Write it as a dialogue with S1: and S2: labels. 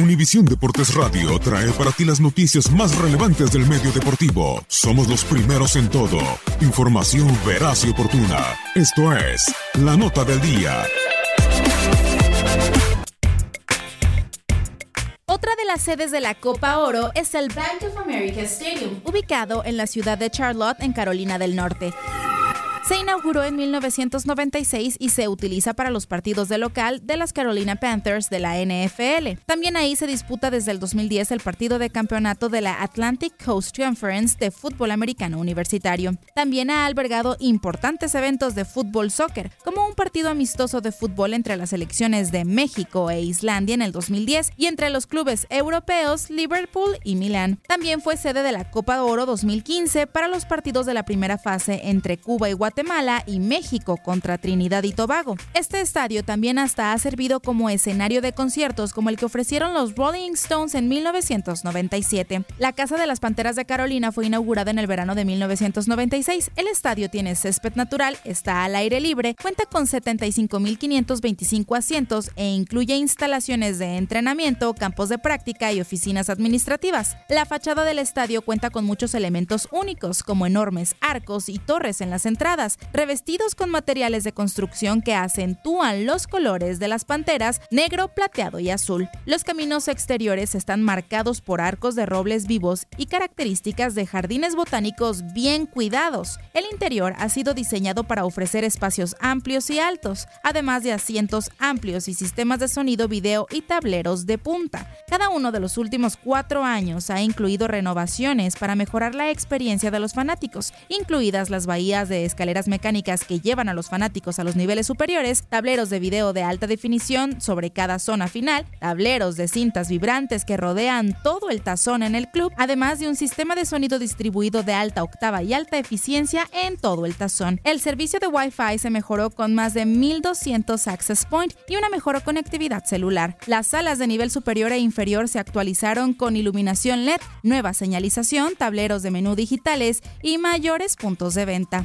S1: Univisión Deportes Radio trae para ti las noticias más relevantes del medio deportivo. Somos los primeros en todo. Información veraz y oportuna. Esto es La Nota del Día.
S2: Otra de las sedes de la Copa Oro es el Bank of America Stadium, ubicado en la ciudad de Charlotte, en Carolina del Norte. Se inauguró en 1996 y se utiliza para los partidos de local de las Carolina Panthers de la NFL. También ahí se disputa desde el 2010 el partido de campeonato de la Atlantic Coast Conference de fútbol americano universitario. También ha albergado importantes eventos de fútbol soccer, como un partido amistoso de fútbol entre las selecciones de México e Islandia en el 2010 y entre los clubes europeos Liverpool y Milán. También fue sede de la Copa Oro 2015 para los partidos de la primera fase entre Cuba y Guatemala Guatemala y México contra Trinidad y Tobago. Este estadio también hasta ha servido como escenario de conciertos como el que ofrecieron los Rolling Stones en 1997. La Casa de las Panteras de Carolina fue inaugurada en el verano de 1996. El estadio tiene césped natural, está al aire libre, cuenta con 75.525 asientos e incluye instalaciones de entrenamiento, campos de práctica y oficinas administrativas. La fachada del estadio cuenta con muchos elementos únicos, como enormes arcos y torres en las entradas revestidos con materiales de construcción que acentúan los colores de las panteras negro, plateado y azul. Los caminos exteriores están marcados por arcos de robles vivos y características de jardines botánicos bien cuidados. El interior ha sido diseñado para ofrecer espacios amplios y altos, además de asientos amplios y sistemas de sonido, video y tableros de punta. Cada uno de los últimos cuatro años ha incluido renovaciones para mejorar la experiencia de los fanáticos, incluidas las bahías de mecánicas que llevan a los fanáticos a los niveles superiores, tableros de video de alta definición sobre cada zona final, tableros de cintas vibrantes que rodean todo el tazón en el club, además de un sistema de sonido distribuido de alta octava y alta eficiencia en todo el tazón. El servicio de Wi-Fi se mejoró con más de 1200 access point y una mejor conectividad celular. Las salas de nivel superior e inferior se actualizaron con iluminación LED, nueva señalización, tableros de menú digitales y mayores puntos de venta.